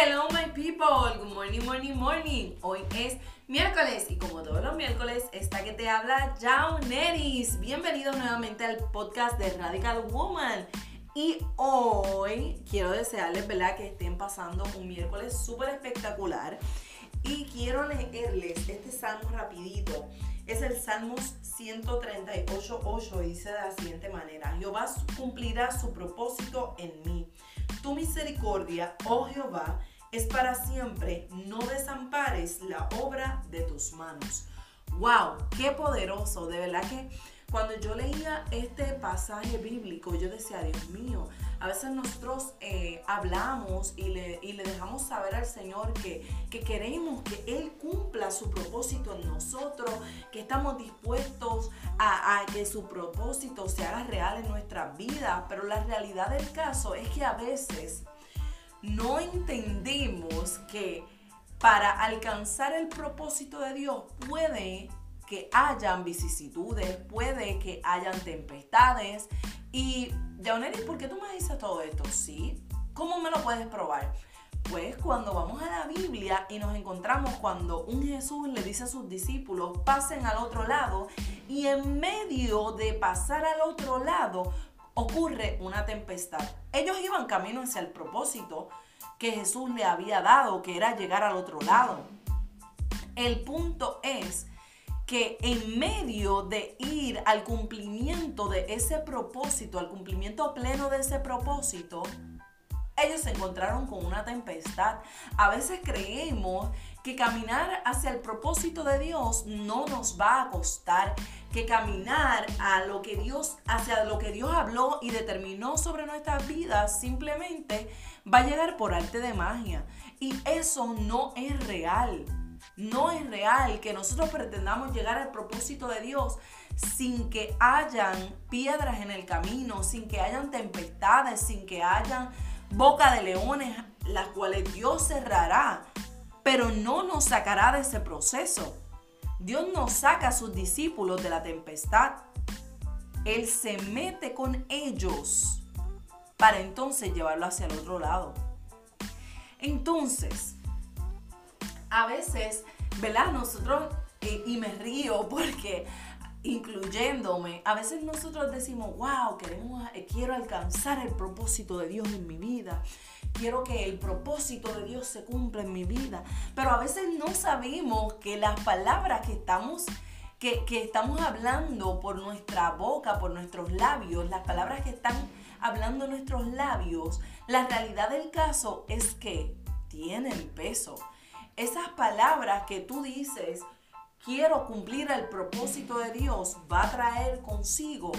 Hello my people, good morning, morning, morning. Hoy es miércoles y como todos los miércoles, está que te habla Jao Neris. Bienvenidos nuevamente al podcast de Radical Woman. Y hoy quiero desearles, ¿verdad?, que estén pasando un miércoles súper espectacular. Y quiero leerles este salmo rapidito. Es el Salmo 138.8 dice de la siguiente manera. Jehová cumplirá su propósito en mí. Tu misericordia, oh Jehová, es para siempre. No desampares la obra de tus manos. ¡Wow! ¡Qué poderoso! De verdad que cuando yo leía este pasaje bíblico, yo decía, Dios mío, a veces nosotros eh, hablamos y le, dejamos saber al Señor que, que queremos que Él cumpla su propósito en nosotros, que estamos dispuestos a, que su propósito se haga real en nuestra vida, pero la realidad del caso es que a veces no entendemos que para alcanzar el propósito de Dios puede que hayan vicisitudes, puede que hayan tempestades. Y, Jauneri, ¿por qué tú me dices todo esto? Sí. ¿Cómo me lo puedes probar? Pues cuando vamos a la Biblia y nos encontramos cuando un Jesús le dice a sus discípulos, pasen al otro lado, y en medio de pasar al otro lado ocurre una tempestad. Ellos iban camino hacia el propósito que Jesús le había dado, que era llegar al otro lado. El punto es que en medio de ir al cumplimiento de ese propósito, al cumplimiento pleno de ese propósito, ellos se encontraron con una tempestad. A veces creemos que caminar hacia el propósito de Dios no nos va a costar, que caminar a lo que Dios hacia lo que Dios habló y determinó sobre nuestras vidas simplemente va a llegar por arte de magia y eso no es real. No es real que nosotros pretendamos llegar al propósito de Dios sin que hayan piedras en el camino, sin que hayan tempestades, sin que hayan boca de leones, las cuales Dios cerrará, pero no nos sacará de ese proceso. Dios nos saca a sus discípulos de la tempestad. Él se mete con ellos para entonces llevarlo hacia el otro lado. Entonces, a veces, ¿verdad? Nosotros, y me río porque incluyéndome, a veces nosotros decimos, wow, queremos, eh, quiero alcanzar el propósito de Dios en mi vida. Quiero que el propósito de Dios se cumpla en mi vida. Pero a veces no sabemos que las palabras que estamos que, que, estamos hablando por nuestra boca, por nuestros labios, las palabras que están hablando nuestros labios, la realidad del caso es que tienen peso esas palabras que tú dices, quiero cumplir el propósito de Dios, va a traer consigo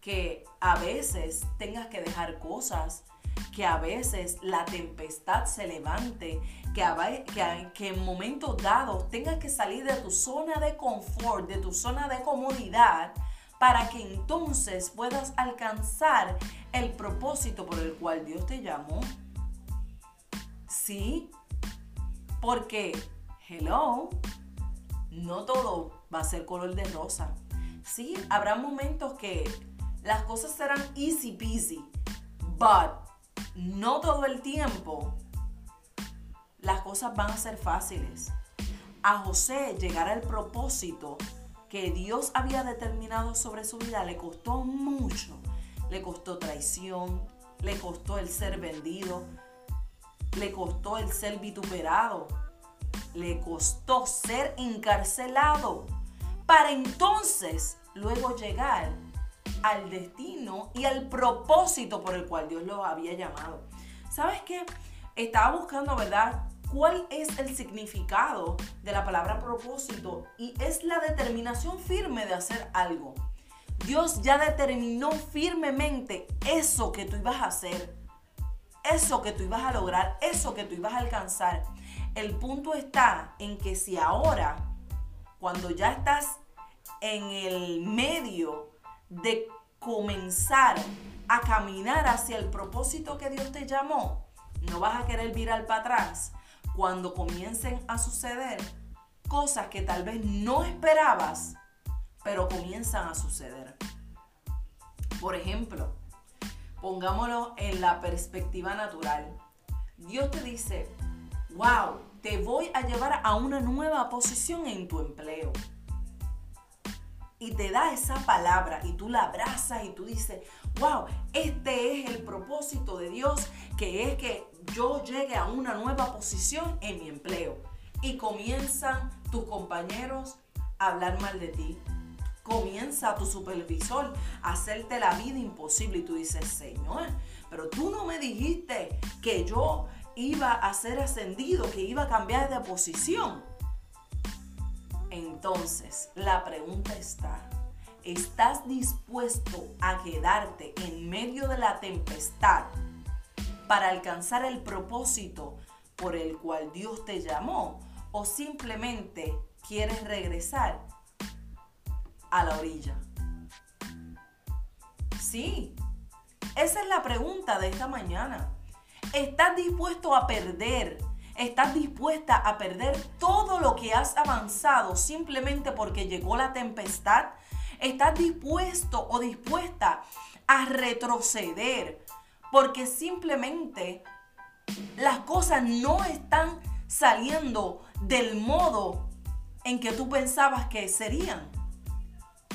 que a veces tengas que dejar cosas, que a veces la tempestad se levante, que, que, que, en momentos dados tengas que salir de tu zona de confort, de tu zona de comodidad, para que entonces puedas alcanzar el propósito por el cual Dios te llamó. Sí, porque, hello, no todo va a ser color de rosa. Sí, habrá momentos que las cosas serán easy peasy, but no todo el tiempo las cosas van a ser fáciles. A José llegar al propósito que Dios había determinado sobre su vida le costó mucho. Le costó traición, le costó el ser vendido, le costó el ser vituperado, le costó ser encarcelado, para entonces luego llegar al destino y al propósito por el cual Dios lo había llamado. ¿Sabes qué? Estaba buscando, ¿verdad? ¿Cuál es el significado de la palabra propósito? Y es la determinación firme de hacer algo. Dios ya determinó firmemente eso que tú ibas a hacer eso que tú ibas a lograr, eso que tú ibas a alcanzar. El punto está en que si ahora, cuando ya estás en el medio de comenzar a caminar hacia el propósito que Dios te llamó, no vas a querer virar para atrás cuando comiencen a suceder cosas que tal vez no esperabas, pero comienzan a suceder. Por ejemplo, Pongámoslo en la perspectiva natural. Dios te dice, wow, te voy a llevar a una nueva posición en tu empleo. Y te da esa palabra y tú la abrazas y tú dices, wow, este es el propósito de Dios, que es que yo llegue a una nueva posición en mi empleo. Y comienzan tus compañeros a hablar mal de ti. Comienza tu supervisor a hacerte la vida imposible y tú dices, Señor, pero tú no me dijiste que yo iba a ser ascendido, que iba a cambiar de posición. Entonces, la pregunta está, ¿estás dispuesto a quedarte en medio de la tempestad para alcanzar el propósito por el cual Dios te llamó? ¿O simplemente quieres regresar a la orilla? Sí, esa es la pregunta de esta mañana. ¿Estás dispuesto a perder? ¿Estás dispuesta a perder todo lo que has avanzado simplemente porque llegó la tempestad? ¿Estás dispuesto o dispuesta a retroceder porque simplemente las cosas no están saliendo del modo en que tú pensabas que serían?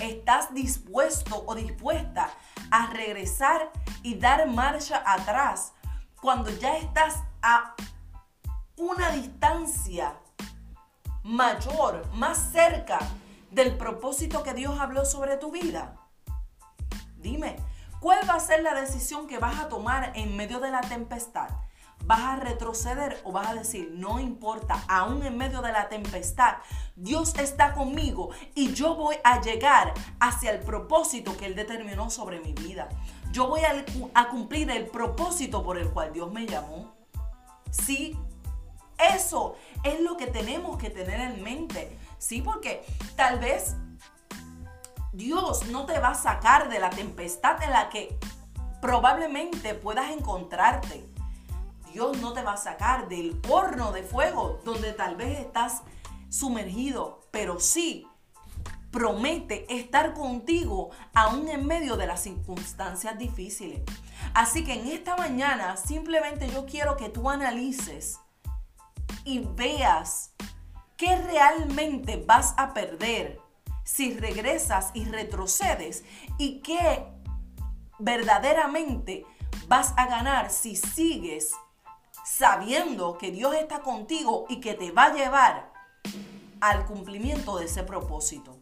¿Estás dispuesto o dispuesta a regresar y dar marcha atrás cuando ya estás a una distancia mayor, más cerca del propósito que Dios habló sobre tu vida? Dime, ¿cuál va a ser la decisión que vas a tomar en medio de la tempestad? ¿Vas a retroceder o vas a decir, no importa, aún en medio de la tempestad, Dios está conmigo y yo voy a llegar hacia el propósito que Él determinó sobre mi vida? Yo voy a, cumplir el propósito por el cual Dios me llamó. Sí, eso es lo que tenemos que tener en mente. Sí, porque tal vez Dios no te va a sacar de la tempestad en la que probablemente puedas encontrarte. Dios no te va a sacar del horno de fuego donde tal vez estás sumergido, pero sí promete estar contigo aún en medio de las circunstancias difíciles. Así que en esta mañana simplemente yo quiero que tú analices y veas qué realmente vas a perder si regresas y retrocedes y qué verdaderamente vas a ganar si sigues sabiendo que Dios está contigo y que te va a llevar al cumplimiento de ese propósito.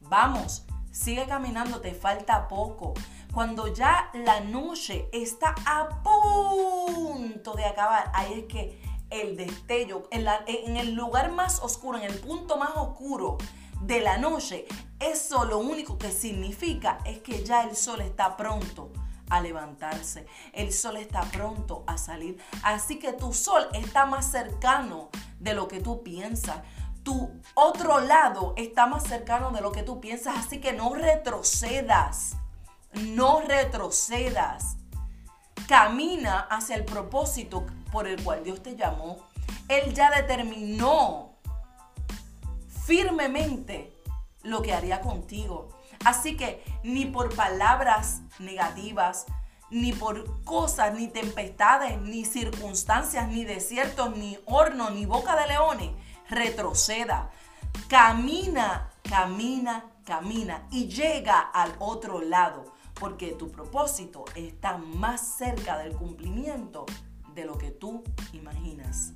Vamos, sigue caminando, te falta poco. Cuando ya la noche está a punto de acabar, ahí es que el destello, en, en el lugar más oscuro, en el punto más oscuro de la noche, eso lo único que significa es que ya el sol está pronto a levantarse. El sol está pronto a salir. Así que tu sol está más cercano de lo que tú piensas. Tu otro lado está más cercano de lo que tú piensas. Así que no retrocedas. No retrocedas. Camina hacia el propósito por el cual Dios te llamó. Él ya determinó firmemente lo que haría contigo. Así que ni por palabras negativas, ni por cosas, ni tempestades, ni circunstancias, ni desiertos, ni horno, ni boca de leones, retroceda. Camina, camina, camina y llega al otro lado, porque tu propósito está más cerca del cumplimiento de lo que tú imaginas.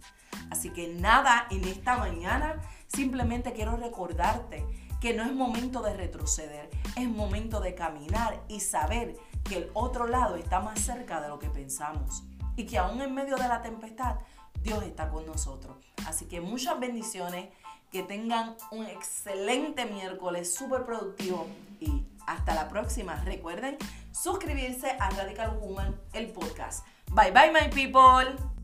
Así que nada en esta mañana, simplemente quiero recordarte que no es momento de retroceder, es momento de caminar y saber que el otro lado está más cerca de lo que pensamos y que aún en medio de la tempestad Dios está con nosotros. Así que muchas bendiciones, que tengan un excelente miércoles, súper productivo y hasta la próxima. Recuerden suscribirse a Radical Woman, el podcast. Bye bye, my people.